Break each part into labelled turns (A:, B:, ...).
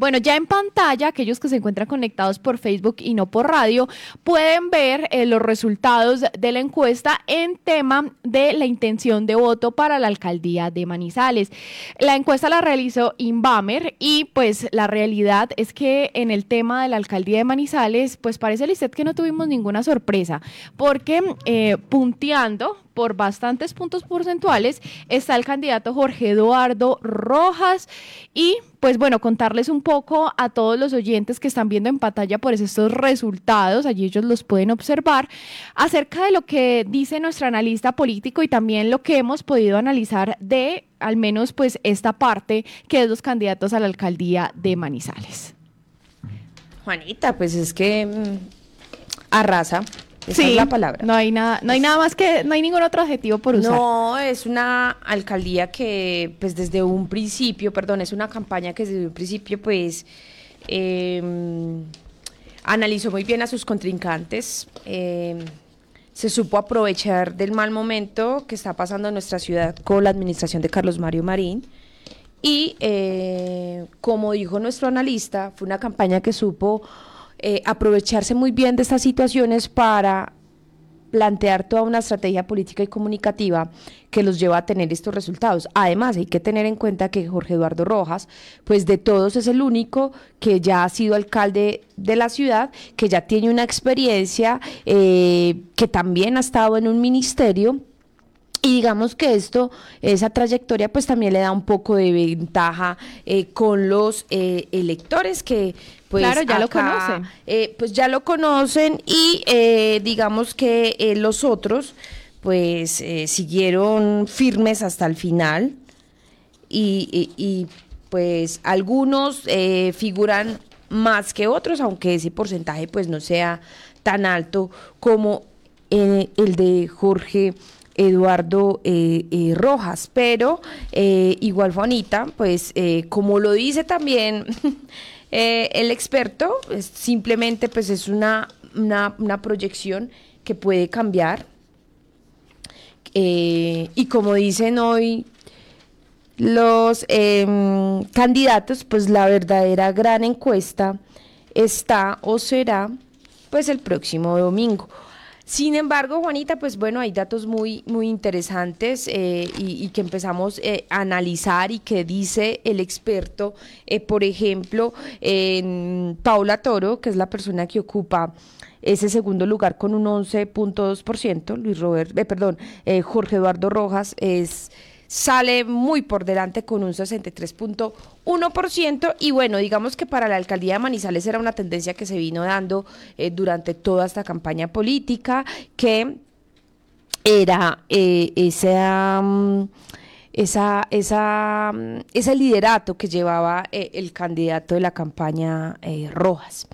A: Bueno, ya en pantalla, aquellos que se encuentran conectados por Facebook y no por radio, pueden ver eh, los resultados de la encuesta en tema de la intención de voto para la alcaldía de Manizales. La encuesta la realizó Inbamer y pues la realidad es que en el tema de la alcaldía de Manizales, pues parece, Lisset, que no tuvimos ninguna sorpresa, porque eh, punteando por bastantes puntos porcentuales está el candidato Jorge Eduardo Rojas y pues bueno, contarles un poco a todos los oyentes que están viendo en pantalla por estos resultados, allí ellos los pueden observar, acerca de lo que dice nuestro analista político y también lo que hemos podido analizar de al menos pues esta parte que es los candidatos a la alcaldía de Manizales.
B: Juanita, pues es que mm, arrasa esa es la palabra.
A: No hay nada, no hay nada más que, no hay ningún otro adjetivo por usar.
B: No, es una alcaldía que, pues desde un principio, perdón, es una campaña que desde un principio, pues, em, analizó muy bien a sus contrincantes. Em, se supo aprovechar del mal momento que está pasando en nuestra ciudad con la administración de Carlos Mario Marín. Y eh, como dijo nuestro analista, fue una campaña que supo eh, aprovecharse muy bien de estas situaciones para plantear toda una estrategia política y comunicativa que los lleva a tener estos resultados. Además, hay que tener en cuenta que Jorge Eduardo Rojas, pues de todos es el único que ya ha sido alcalde de la ciudad, que ya tiene una experiencia, eh, que también ha estado en un ministerio y digamos que esto, esa trayectoria, pues también le da un poco de ventaja eh, con los electores que pues
A: claro, ya lo conocen.
B: Eh, pues ya lo conocen y eh, digamos que eh, los otros pues siguieron firmes hasta el final y, pues algunos figuran más que otros, aunque ese porcentaje pues no sea tan alto como el de Jorge Eduardo Rojas, pero igual Juanita, pues como lo dice también Eh, el experto simplemente pues es una, una, proyección que puede cambiar. Eh, y como dicen hoy los em, candidatos, pues la verdadera gran encuesta está o será pues el próximo domingo. Sin embargo, Juanita, pues bueno, hay datos muy, muy interesantes eh, y, que empezamos eh, a analizar y que dice el experto, eh, por ejemplo, en Paula Toro, que es la persona que ocupa ese segundo lugar con un 11.2%, Luis Robert, perdón, Jorge Eduardo Rojas es sale muy por delante con un 63.1% y bueno, digamos que para la alcaldía de Manizales era una tendencia que se vino dando eh, durante toda esta campaña política que era eh, mm, esa, esa, mm, ese liderato que llevaba eh, el candidato de la campaña Rojas.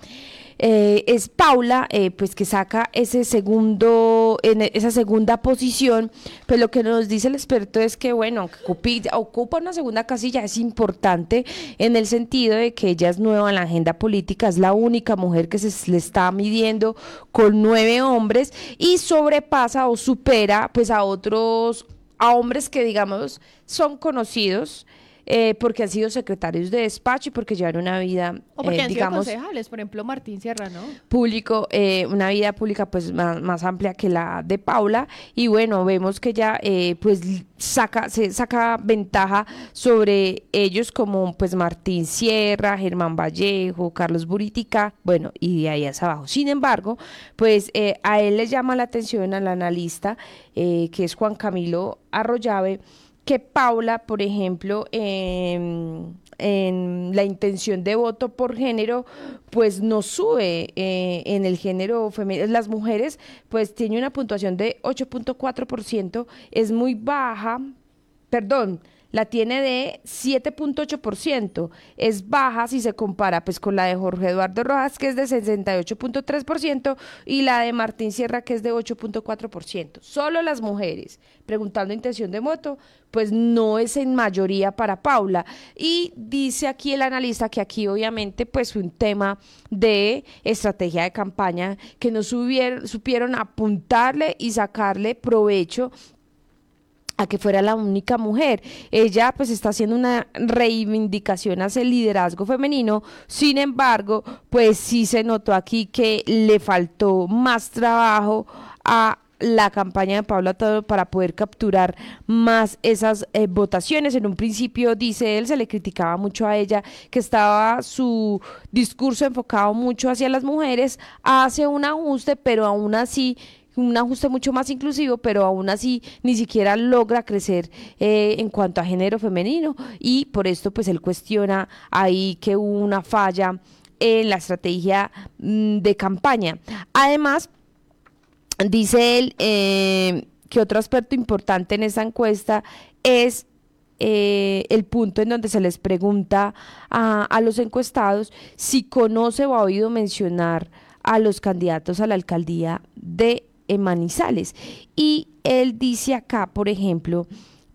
B: Eh, es Paula, eh, pues que saca ese segundo, en esa segunda posición, pues lo que nos dice el experto es que, bueno, ocupa una segunda casilla, es importante en el sentido de que ella es nueva en la agenda política, es la única mujer que se le está midiendo con nueve hombres y sobrepasa o supera pues a otros, a hombres que digamos son conocidos eh, porque han sido secretarios de despacho y porque llevan una vida,
A: o porque eh, han digamos, sido concejales, por ejemplo, Martín Sierra, ¿no?
B: Público, eh, una vida pública pues más, amplia que la de Paula y bueno, vemos que ya pues saca, se saca ventaja sobre ellos como pues Martín Sierra, Germán Vallejo, Carlos Buritica, bueno, y de ahí hacia abajo. Sin embargo, pues a él le llama la atención al analista, que es Juan Camilo Arroyave, que Paula, por ejemplo, en, la intención de voto por género, pues no sube eh, en el género femenino. Las mujeres, pues tiene una puntuación de 8.4%, es muy baja, perdón, la tiene de 7.8%. Es baja si se compara pues con la de Jorge Eduardo Rojas, que es de 68.3%, y la de Martín Sierra, que es de 8.4%. Solo las mujeres, preguntando intención de voto, pues no es en mayoría para Paula. Y dice aquí el analista que aquí obviamente pues un tema de estrategia de campaña que no supieron apuntarle y sacarle provecho a que fuera la única mujer. Ella pues está haciendo una reivindicación hacia el liderazgo femenino, sin embargo, pues sí se notó aquí que le faltó más trabajo a la campaña de Paula Toro para poder capturar más esas eh, votaciones. En un principio, dice él, se le criticaba mucho a ella que estaba su discurso enfocado mucho hacia las mujeres, hace un ajuste, pero aún así un ajuste mucho más inclusivo, pero aún así ni siquiera logra crecer eh, en cuanto a género femenino y por esto pues él cuestiona ahí que hubo una falla en la estrategia mm, de campaña. Además, dice él eh, que otro aspecto importante en esa encuesta es eh, el punto en donde se les pregunta a, a los encuestados si conoce o ha oído mencionar a los candidatos a la alcaldía de en Manizales. Y él dice acá, por ejemplo,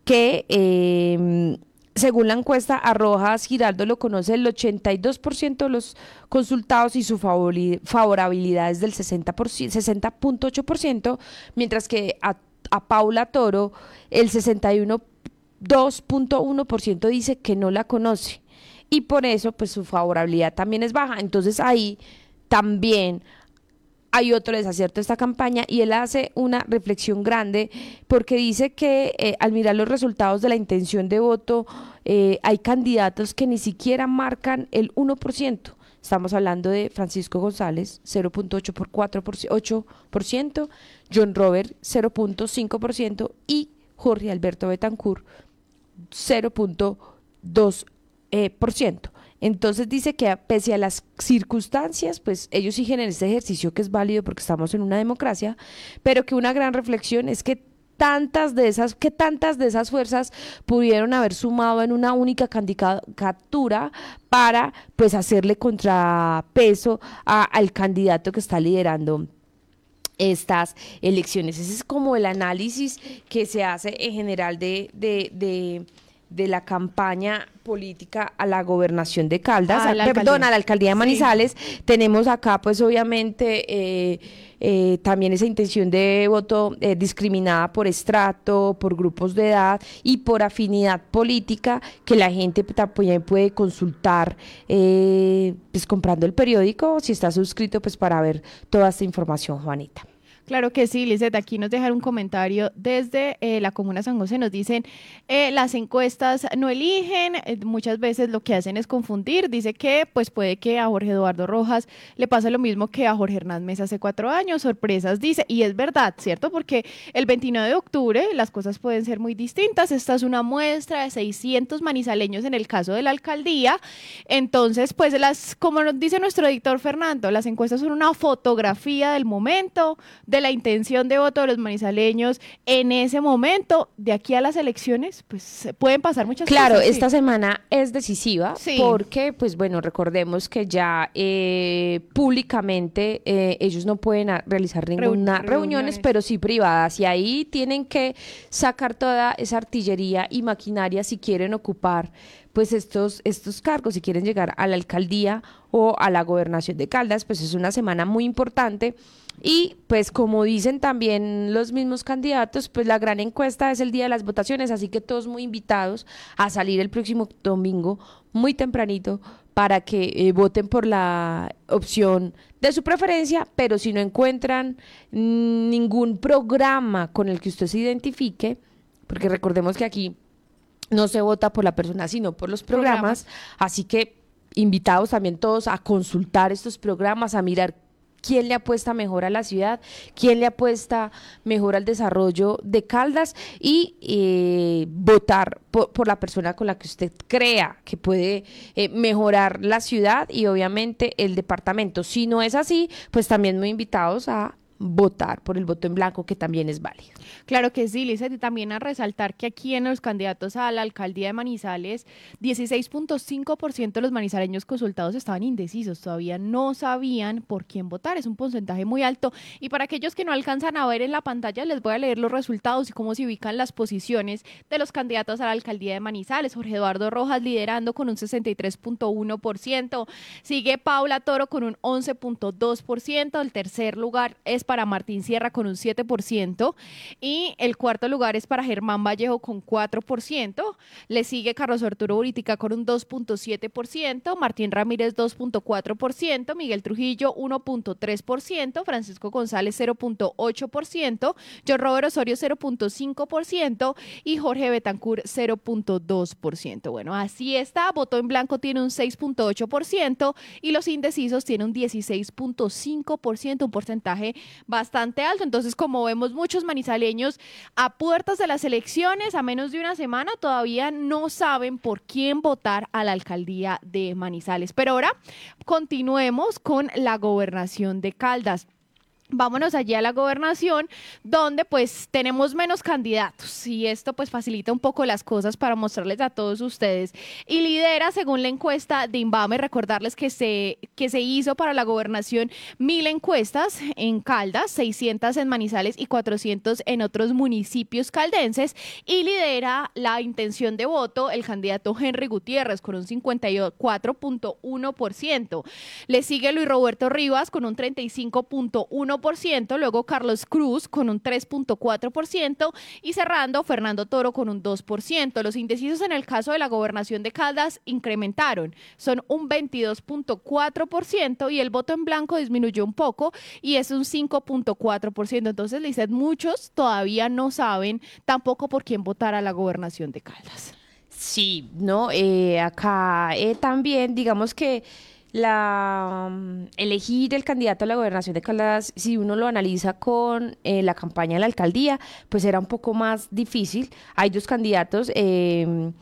B: que em, según la encuesta Arrojas, Giraldo lo conoce el 82% de los consultados y su favorabilidad es del 60.8%, mientras que a, a Paula Toro el 61.2.1% dice que no la conoce. Y por eso, pues su favorabilidad también es baja. Entonces ahí también hay otro desacierto de esta campaña y él hace una reflexión grande porque dice que eh, al mirar los resultados de la intención de voto eh, hay candidatos que ni siquiera marcan el 1%. Estamos hablando de Francisco González, 0.8 por 4%, John Robert, 0.5% y Jorge Alberto Betancourt, 0.2%. Eh, por ciento. Entonces dice que pese a las circunstancias, pues ellos siguen en este ejercicio que es válido porque estamos en una democracia, pero que una gran reflexión es que tantas de esas, que tantas de esas fuerzas pudieron haber sumado en una única candidatura para pues hacerle contrapeso al candidato que está liderando estas elecciones. Ese es como el análisis que se hace en general de, de de la campaña política a la gobernación de Caldas, la perdón, a la alcaldía de Manizales. Tenemos acá, pues obviamente, eh, eh, también esa intención de voto eh, discriminada por estrato, por grupos de edad y por afinidad política, que la gente también puede consultar, pues comprando el periódico, si está suscrito, pues para ver toda esta información, Juanita.
A: Claro que sí, Lizeth. Aquí nos dejan un comentario desde eh, la Comuna San José. Nos dicen, eh, las encuestas no eligen, eh, muchas veces lo que hacen es confundir. Dice que pues puede que a Jorge Eduardo Rojas le pase lo mismo que a Jorge Hernán Mesa hace cuatro años. Sorpresas, dice. Y es verdad, ¿cierto? Porque el 29 de octubre las cosas pueden ser muy distintas. Esta es una muestra de 600 manizaleños en el caso de la alcaldía. Entonces, pues las, como nos dice nuestro editor Fernando, las encuestas son una fotografía del momento de la intención de voto de los manizaleños en ese momento, de aquí a las elecciones, pues pueden pasar muchas
B: cosas.
A: Claro,
B: esta semana es decisiva porque, pues bueno, recordemos que ya eh, públicamente eh, ellos no pueden realizar ninguna reuniones, pero sí privadas. Y ahí tienen que sacar toda esa artillería y maquinaria si quieren ocupar pues estos, estos cargos, si quieren llegar a la alcaldía o a la gobernación de Caldas, pues es una semana muy importante y pues como dicen también los mismos candidatos, pues la gran encuesta es el día de las votaciones, así que todos muy invitados a salir el próximo domingo muy tempranito para que eh, voten por la opción de su preferencia, pero si no encuentran ningún programa con el que usted se identifique, porque recordemos que aquí no se vota por la persona, sino por los programas, así que invitados también todos a consultar estos programas, a mirar quién le apuesta mejor a la ciudad, quién le apuesta mejor al desarrollo de Caldas y eh, votar por, la persona con la que usted crea que puede eh, mejorar la ciudad y obviamente el departamento. Si no es así, pues también muy invitados a votar por el voto en blanco, que también es válido.
A: Claro que sí, Lizeth, y también a resaltar que aquí en los candidatos a la alcaldía de Manizales, 16.5% de los manizaleños consultados estaban indecisos, todavía no sabían por quién votar, es un porcentaje muy alto. Y para aquellos que no alcanzan a ver en la pantalla, les voy a leer los resultados y cómo se ubican las posiciones de los candidatos a la alcaldía de Manizales. Jorge Eduardo Rojas liderando con un 63.1%, sigue Paula Toro con un 11.2%, el tercer lugar es para Martín Sierra con un 7% y el cuarto lugar es para Germán Vallejo con 4%. Le sigue Carlos Arturo Buritica con un 2.7%, Martín Ramírez 2.4%, Miguel Trujillo 1.3%, Francisco González 0.8%, John Robert Osorio 0.5% y Jorge Betancourt 0.2%. Bueno, así está. Voto en blanco tiene un 6.8% y los indecisos tienen un 16.5%, un porcentaje bastante alto. Entonces, como vemos muchos manizaleños a puertas de las elecciones, a menos de una semana, todavía no saben por quién votar a la alcaldía de Manizales. Pero ahora continuemos con la gobernación de Caldas vámonos allí a la gobernación, donde pues tenemos menos candidatos y esto pues facilita un poco las cosas para mostrarles a todos ustedes. Y lidera, según la encuesta de Inbame, recordarles que se, que se hizo para la gobernación mil encuestas en Caldas, 600 en Manizales y 400 en otros municipios caldenses y lidera la intención de voto el candidato Henry Gutiérrez con un 54.1%. Le sigue Luis Roberto Rivas con un 35.1% luego Carlos Cruz con un 3.4% y cerrando Fernando Toro con un 2%. Los indecisos en el caso de la gobernación de Caldas incrementaron, son un 22.4% y el voto en blanco disminuyó un poco y es un 5.4%. Entonces, Lizeth, muchos todavía no saben tampoco por quién votar a la gobernación de Caldas.
B: Sí, no, eh, acá eh, también digamos que la mm, elegir el candidato a la gobernación de Caldas, si uno lo analiza con eh, la campaña de la alcaldía, pues era un poco más difícil. Hay dos candidatos. Eh,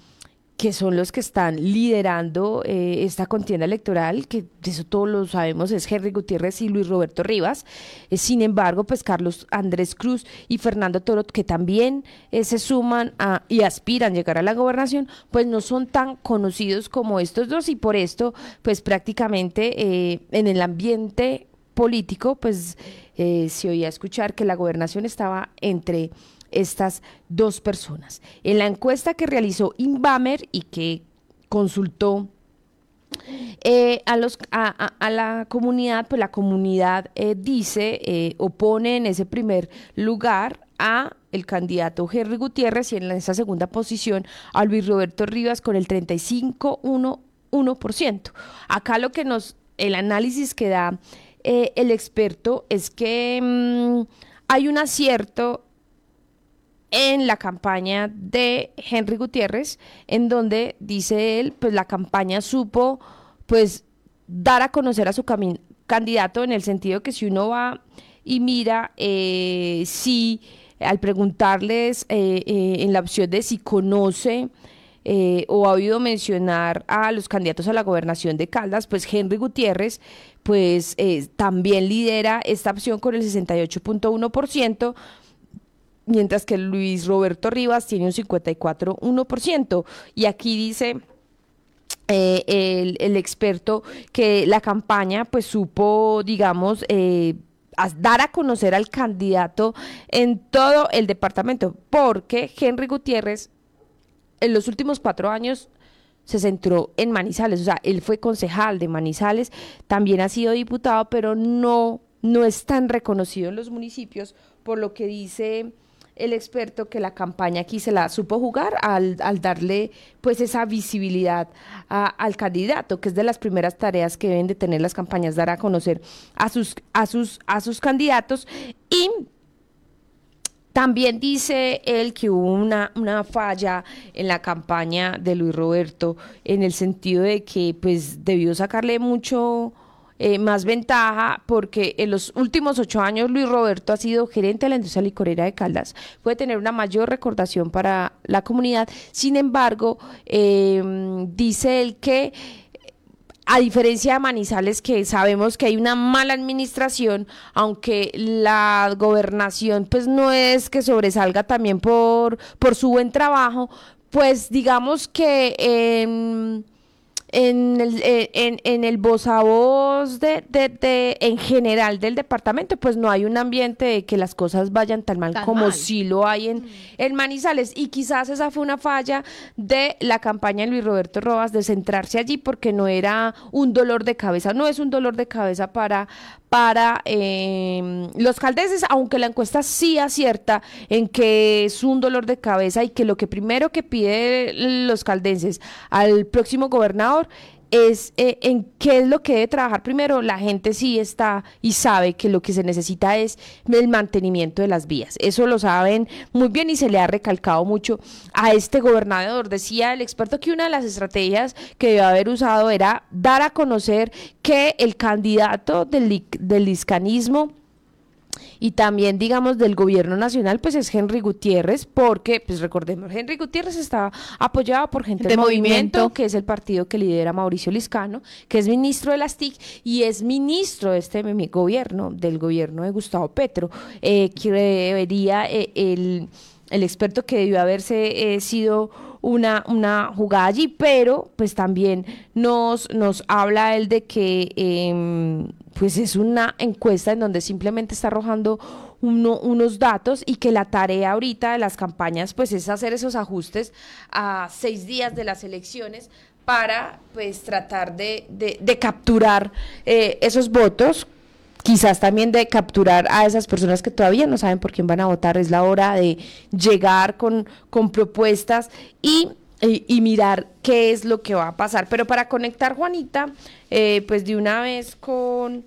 B: que son los que están liderando eh, esta contienda electoral, que eso todos lo sabemos, es Henry Gutiérrez y Luis Roberto Rivas. Eh, sin embargo, pues Carlos Andrés Cruz y Fernando Toro, que también eh, se suman y aspiran a llegar a la gobernación, pues no son tan conocidos como estos dos y por esto, pues prácticamente en el ambiente político, pues se oía escuchar que la gobernación estaba entre estas dos personas. En la encuesta que realizó Inbamer y que consultó eh, a, los, a, la comunidad, pues la comunidad eh, dice, eh, opone en ese primer lugar a el candidato Henry Gutiérrez y en esa segunda posición a Luis Roberto Rivas con el 35,1%. Acá lo que nos, el análisis que da el experto es que mm, hay un acierto en la campaña de Henry Gutiérrez, en donde dice él, pues la campaña supo pues dar a conocer a su candidato en el sentido que si uno va y mira eh, si al preguntarles eh, eh, en la opción de si conoce o ha oído mencionar a los candidatos a la gobernación de Caldas, pues Henry Gutiérrez pues también lidera esta opción con el 68.1%, mientras que Luis Roberto Rivas tiene un 54,1%. Y aquí dice... Eh, el, experto que la campaña pues supo digamos eh, dar a conocer al candidato en todo el departamento porque Henry Gutiérrez en los últimos cuatro años se centró en Manizales, o sea, él fue concejal de Manizales, también ha sido diputado, pero no, no es tan reconocido en los municipios, por lo que dice el experto que la campaña aquí se la supo jugar al, darle pues esa visibilidad al candidato, que es de las primeras tareas que deben de tener las campañas, dar a conocer a sus, a sus, a sus candidatos. Y también dice él que hubo una, una, falla en la campaña de Luis Roberto en el sentido de que pues debió sacarle mucho eh, más ventaja porque en los últimos ocho años Luis Roberto ha sido gerente de la industria licorera de Caldas. Puede tener una mayor recordación para la comunidad. Sin embargo, em, dice él que a diferencia de Manizales, que sabemos que hay una mala administración, aunque la gobernación pues no es que sobresalga también por, por su buen trabajo, pues digamos que en el, eh, en, el voz a voz de, de, en general del departamento, pues no hay un ambiente de que las cosas vayan tan mal como si lo hay en, mm. en Manizales. Y quizás esa fue una falla de la campaña de Luis Roberto Rojas de centrarse allí porque no era un dolor de cabeza, no es un dolor de cabeza para, para em, los caldeses, aunque la encuesta sí acierta en que es un dolor de cabeza y que lo que primero que pide los caldenses al próximo gobernador es eh, en qué es lo que debe trabajar primero. La gente sí está y sabe que lo que se necesita es el mantenimiento de las vías. Eso lo saben muy bien y se le ha recalcado mucho a este gobernador. Decía el experto que una de las estrategias que debe haber usado era dar a conocer que el candidato del, del y también, digamos, del gobierno nacional, pues es Henry Gutiérrez, porque, pues recordemos, Henry Gutiérrez está apoyado por gente del movimiento, que es el partido que lidera Mauricio Liscano, que es ministro de las TIC y es ministro de este gobierno, del gobierno de Gustavo Petro, eh, que debería eh, el, el, experto que debió haberse eh, sido una, una jugada allí, pero pues también nos, nos habla él de que em, pues es una encuesta en donde simplemente está arrojando unos datos y que la tarea ahorita de las campañas pues es hacer esos ajustes a seis días de las elecciones para pues tratar de, de, capturar eh, esos votos quizás también de capturar a esas personas que todavía no saben por quién van a votar. Es la hora de llegar con, con propuestas y, y, mirar qué es lo que va a pasar. Pero para conectar, Juanita, eh, pues de una vez con,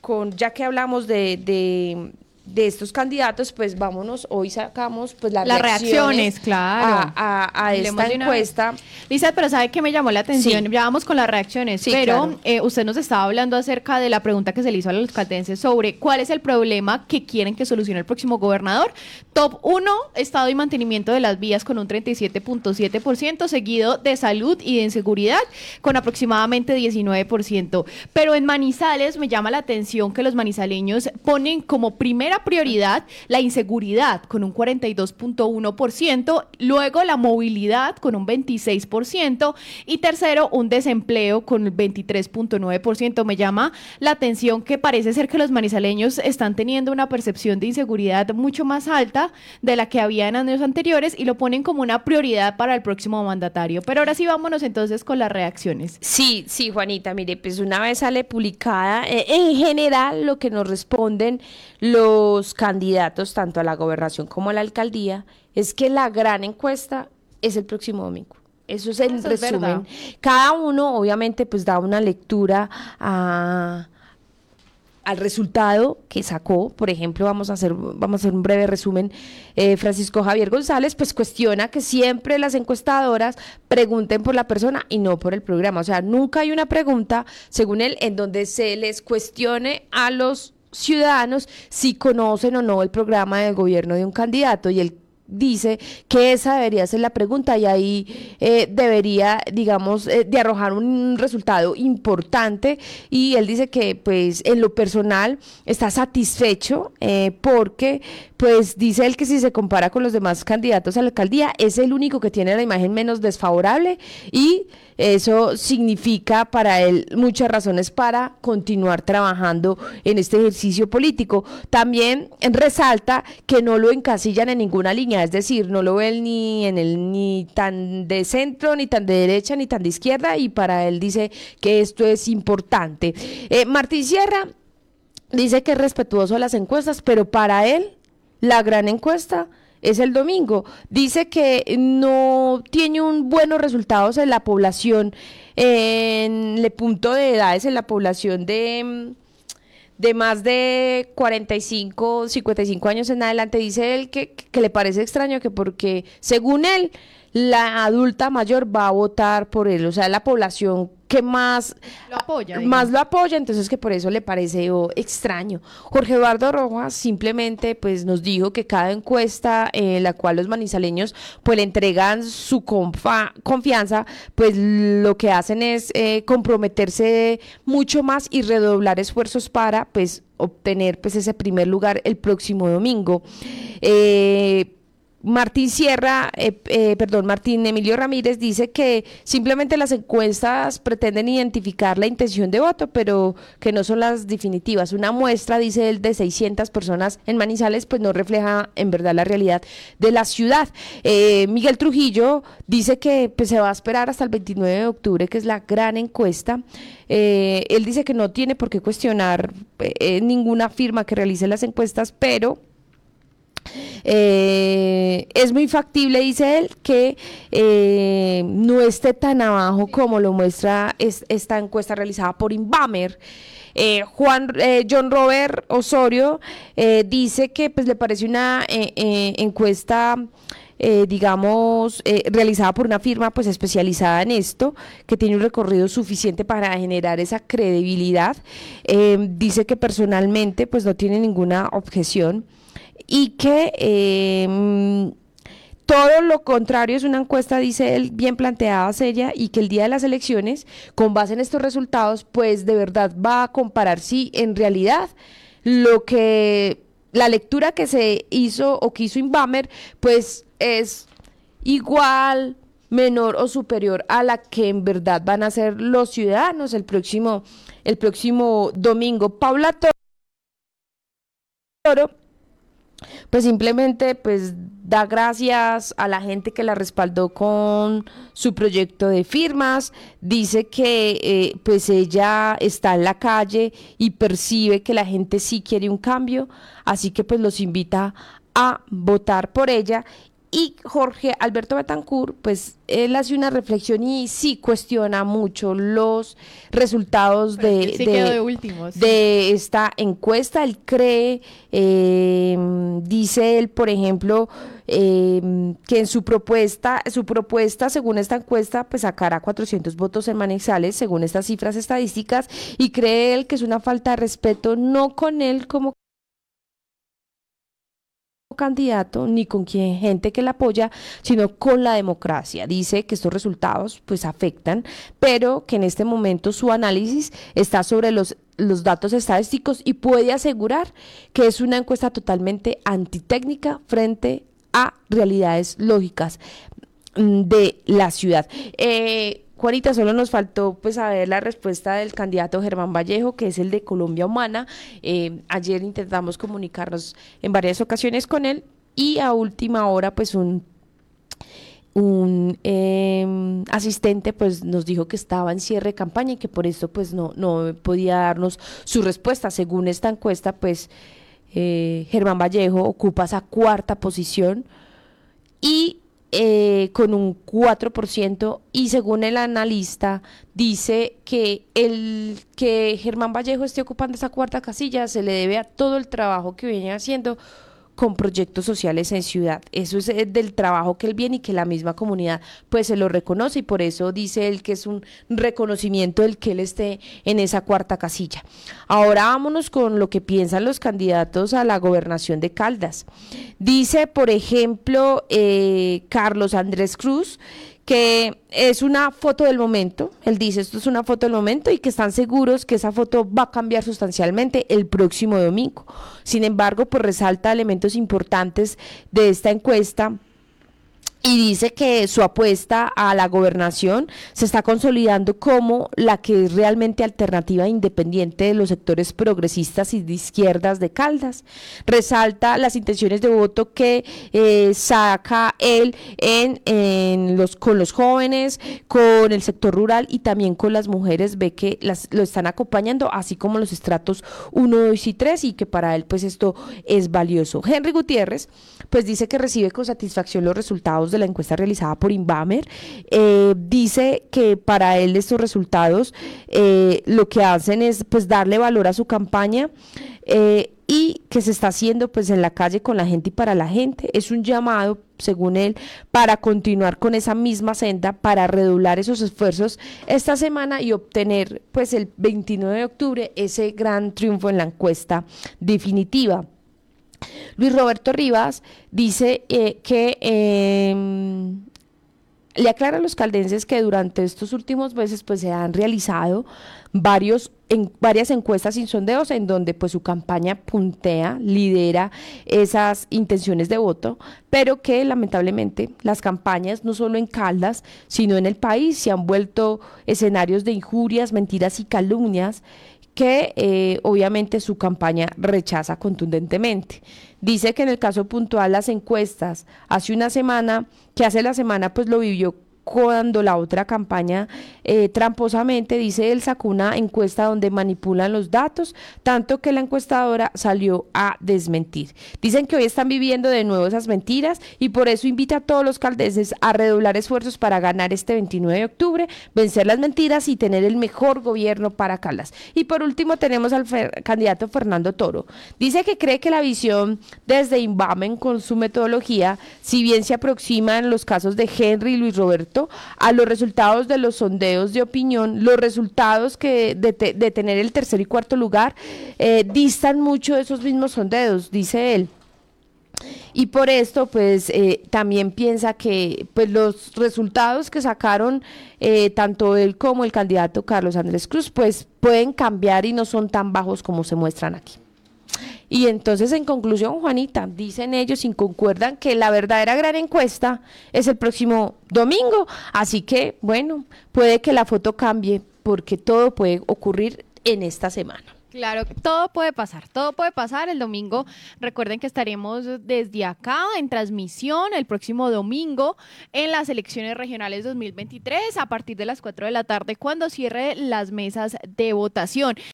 B: con ya que hablamos de, de de estos candidatos, pues vámonos, hoy sacamos pues las, reacciones,
A: claro.
B: a, esta encuesta.
A: Lisa, pero ¿sabe qué me llamó la atención? Ya vamos con las reacciones, pero eh, usted nos estaba hablando acerca de la pregunta que se le hizo a los caldenses sobre cuál es el problema que quieren que solucione el próximo gobernador. Top 1, estado y mantenimiento de las vías con un 37.7%, seguido de salud y de inseguridad con aproximadamente 19%. Pero en Manizales me llama la atención que los manizaleños ponen como primera prioridad la inseguridad con un 42.1%, luego la movilidad con un 26% y tercero un desempleo con el 23.9%. Me llama la atención que parece ser que los manizaleños están teniendo una percepción de inseguridad mucho más alta de la que había en años anteriores y lo ponen como una prioridad para el próximo mandatario. Pero ahora sí vámonos entonces con las reacciones.
B: Sí, sí, Juanita, mire, pues una vez sale publicada, eh, en general lo que nos responden los candidatos tanto a la gobernación como a la alcaldía es que la gran encuesta es el próximo domingo. Eso es el resumen. Cada uno obviamente pues da una lectura a al resultado que sacó, por ejemplo, vamos a hacer, vamos a hacer un breve resumen, eh, Francisco Javier González, pues cuestiona que siempre las encuestadoras pregunten por la persona y no por el programa. O sea, nunca hay una pregunta, según él, en donde se les cuestione a los ciudadanos si conocen o no el programa del gobierno de un candidato. Y él dice que esa debería ser la pregunta y ahí eh, debería, digamos, eh, de arrojar un resultado importante. Y él dice que pues en lo personal está satisfecho eh, porque pues dice él que si se compara con los demás candidatos a la alcaldía es el único que tiene la imagen menos desfavorable y eso significa para él muchas razones para continuar trabajando en este ejercicio político. También resalta que no lo encasillan en ninguna línea, es decir, no lo ven ni en el ni tan de centro, ni tan de derecha, ni tan de izquierda, y para él dice que esto es importante. Eh, Martín Sierra dice que es respetuoso de las encuestas, pero para él la gran encuesta es el domingo. Dice que no tiene un buenos resultados en la población, en el punto de edades, en la población de, de más de 45, 55 años en adelante. Dice él que, que le parece extraño que porque, según él, la adulta mayor va a votar por él, o sea, la población que más
A: lo apoya,
B: más lo apoya, entonces que por eso le parece extraño. Jorge Eduardo Rojas simplemente pues nos dijo que cada encuesta en la cual los manizaleños pues le entregan su confianza, pues lo que hacen es eh, comprometerse mucho más y redoblar esfuerzos para pues obtener pues ese primer lugar el próximo domingo. Eh, Martín Sierra, eh, eh, perdón, Martín Emilio Ramírez dice que simplemente las encuestas pretenden identificar la intención de voto, pero que no son las definitivas. Una muestra, dice él, de 600 personas en Manizales, pues no refleja en verdad la realidad de la ciudad. Eh, Miguel Trujillo dice que pues, se va a esperar hasta el 29 de octubre, que es la gran encuesta. él dice que no tiene por qué cuestionar ninguna firma que realice las encuestas, pero eh, es muy factible, dice él, que eh, no esté tan abajo como lo muestra esta encuesta realizada por Inbamer. Eh, Juan John Robert Osorio dice que pues le parece una encuesta digamos, realizada por una firma pues especializada en esto, que tiene un recorrido suficiente para generar esa credibilidad. dice que personalmente pues no tiene ninguna objeción y que em, todo lo contrario es una encuesta, dice él, bien planteada, seria, y que el día de las elecciones, con base en estos resultados, pues de verdad va a comparar si en realidad lo que la lectura que se hizo o que hizo Inbamer, pues es igual, menor o superior a la que en verdad van a ser los ciudadanos el próximo, el próximo domingo. Paula Toro pues simplemente pues da gracias a la gente que la respaldó con su proyecto de firmas, dice que eh, pues ella está en la calle y percibe que la gente sí quiere un cambio, así que pues los invita a votar por ella y Jorge Alberto Betancourt, pues él hace una reflexión y sí cuestiona mucho los resultados de, de, esta encuesta. Él cree, em, dice él, por ejemplo, em, que en su propuesta, su propuesta, según esta encuesta, pues sacará 400 votos en Manizales, según estas cifras estadísticas, y cree él que es una falta de respeto, no con él como candidato ni con quien gente que la apoya, sino con la democracia. Dice que estos resultados pues afectan, pero que en este momento su análisis está sobre los los datos estadísticos y puede asegurar que es una encuesta totalmente antitécnica frente a realidades lógicas mm, de la ciudad. Eh, Juanita, solo nos faltó pues saber la respuesta del candidato Germán Vallejo, que es el de Colombia Humana. Eh, ayer intentamos comunicarnos en varias ocasiones con él y a última hora pues un em, asistente pues nos dijo que estaba en cierre de campaña y que por eso pues no, no podía darnos su respuesta. Según esta encuesta pues eh, Germán Vallejo ocupa esa cuarta posición y eh, con un 4% y según el analista dice que el que Germán Vallejo esté ocupando esa cuarta casilla se le debe a todo el trabajo que viene haciendo con proyectos sociales en ciudad. Eso es eh, del trabajo que él viene y que la misma comunidad pues se lo reconoce y por eso dice él que es un reconocimiento el que él esté en esa cuarta casilla. Ahora vámonos con lo que piensan los candidatos a la gobernación de Caldas. Dice, por ejemplo, eh, Carlos Andrés Cruz, que es una foto del momento, él dice esto es una foto del momento y que están seguros que esa foto va a cambiar sustancialmente el próximo domingo. Sin embargo, pues resalta elementos importantes de esta encuesta y dice que su apuesta a la gobernación se está consolidando como la que es realmente alternativa e independiente de los sectores progresistas y de izquierdas de Caldas. Resalta las intenciones de voto que eh, saca él en, los, con los jóvenes, con el sector rural y también con las mujeres. Ve que las, lo están acompañando, así como los estratos 1, 2 y 3 y que para él pues esto es valioso. Henry Gutiérrez pues dice que recibe con satisfacción los resultados de la encuesta realizada por Inbamer, eh, dice que para él estos resultados eh, lo que hacen es pues darle valor a su campaña eh, y que se está haciendo pues en la calle con la gente y para la gente. Es un llamado, según él, para continuar con esa misma senda, para redoblar esos esfuerzos esta semana y obtener pues el 29 de octubre ese gran triunfo en la encuesta definitiva. Luis Roberto Rivas dice eh, que em, le aclara a los caldenses que durante estos últimos meses pues se han realizado varios en varias encuestas sin sondeos en donde pues su campaña puntea, lidera esas intenciones de voto, pero que lamentablemente las campañas no solo en Caldas, sino en el país se han vuelto escenarios de injurias, mentiras y calumnias que eh, obviamente su campaña rechaza contundentemente. Dice que en el caso puntual las encuestas hace una semana, que hace la semana pues lo vivió cuando la otra campaña eh, tramposamente, dice él, sacó una encuesta donde manipulan los datos, tanto que la encuestadora salió a desmentir. Dicen que hoy están viviendo de nuevo esas mentiras y por eso invita a todos los caldeses a redoblar esfuerzos para ganar este 29 de octubre, vencer las mentiras y tener el mejor gobierno para Caldas. Y por último tenemos al candidato Fernando Toro. Dice que cree que la visión desde Invamen con su metodología, si bien se aproxima en los casos de Henry y Luis Roberto, a los resultados de los sondeos de opinión, los resultados que de, tener el tercer y cuarto lugar eh, distan mucho de esos mismos sondeos, dice él. Y por esto, pues eh, también piensa que pues, los resultados que sacaron eh, tanto él como el candidato Carlos Andrés Cruz, pues pueden cambiar y no son tan bajos como se muestran aquí. Y entonces, en conclusión, Juanita, dicen ellos y concuerdan que la verdadera gran encuesta es el próximo domingo. Así que, bueno, puede que la foto cambie porque todo puede ocurrir en esta semana.
A: Claro, todo puede pasar, todo puede pasar. El domingo, recuerden que estaremos desde acá en transmisión el próximo domingo en las elecciones regionales 2023 a partir de las 4 de la tarde cuando cierre las mesas de votación.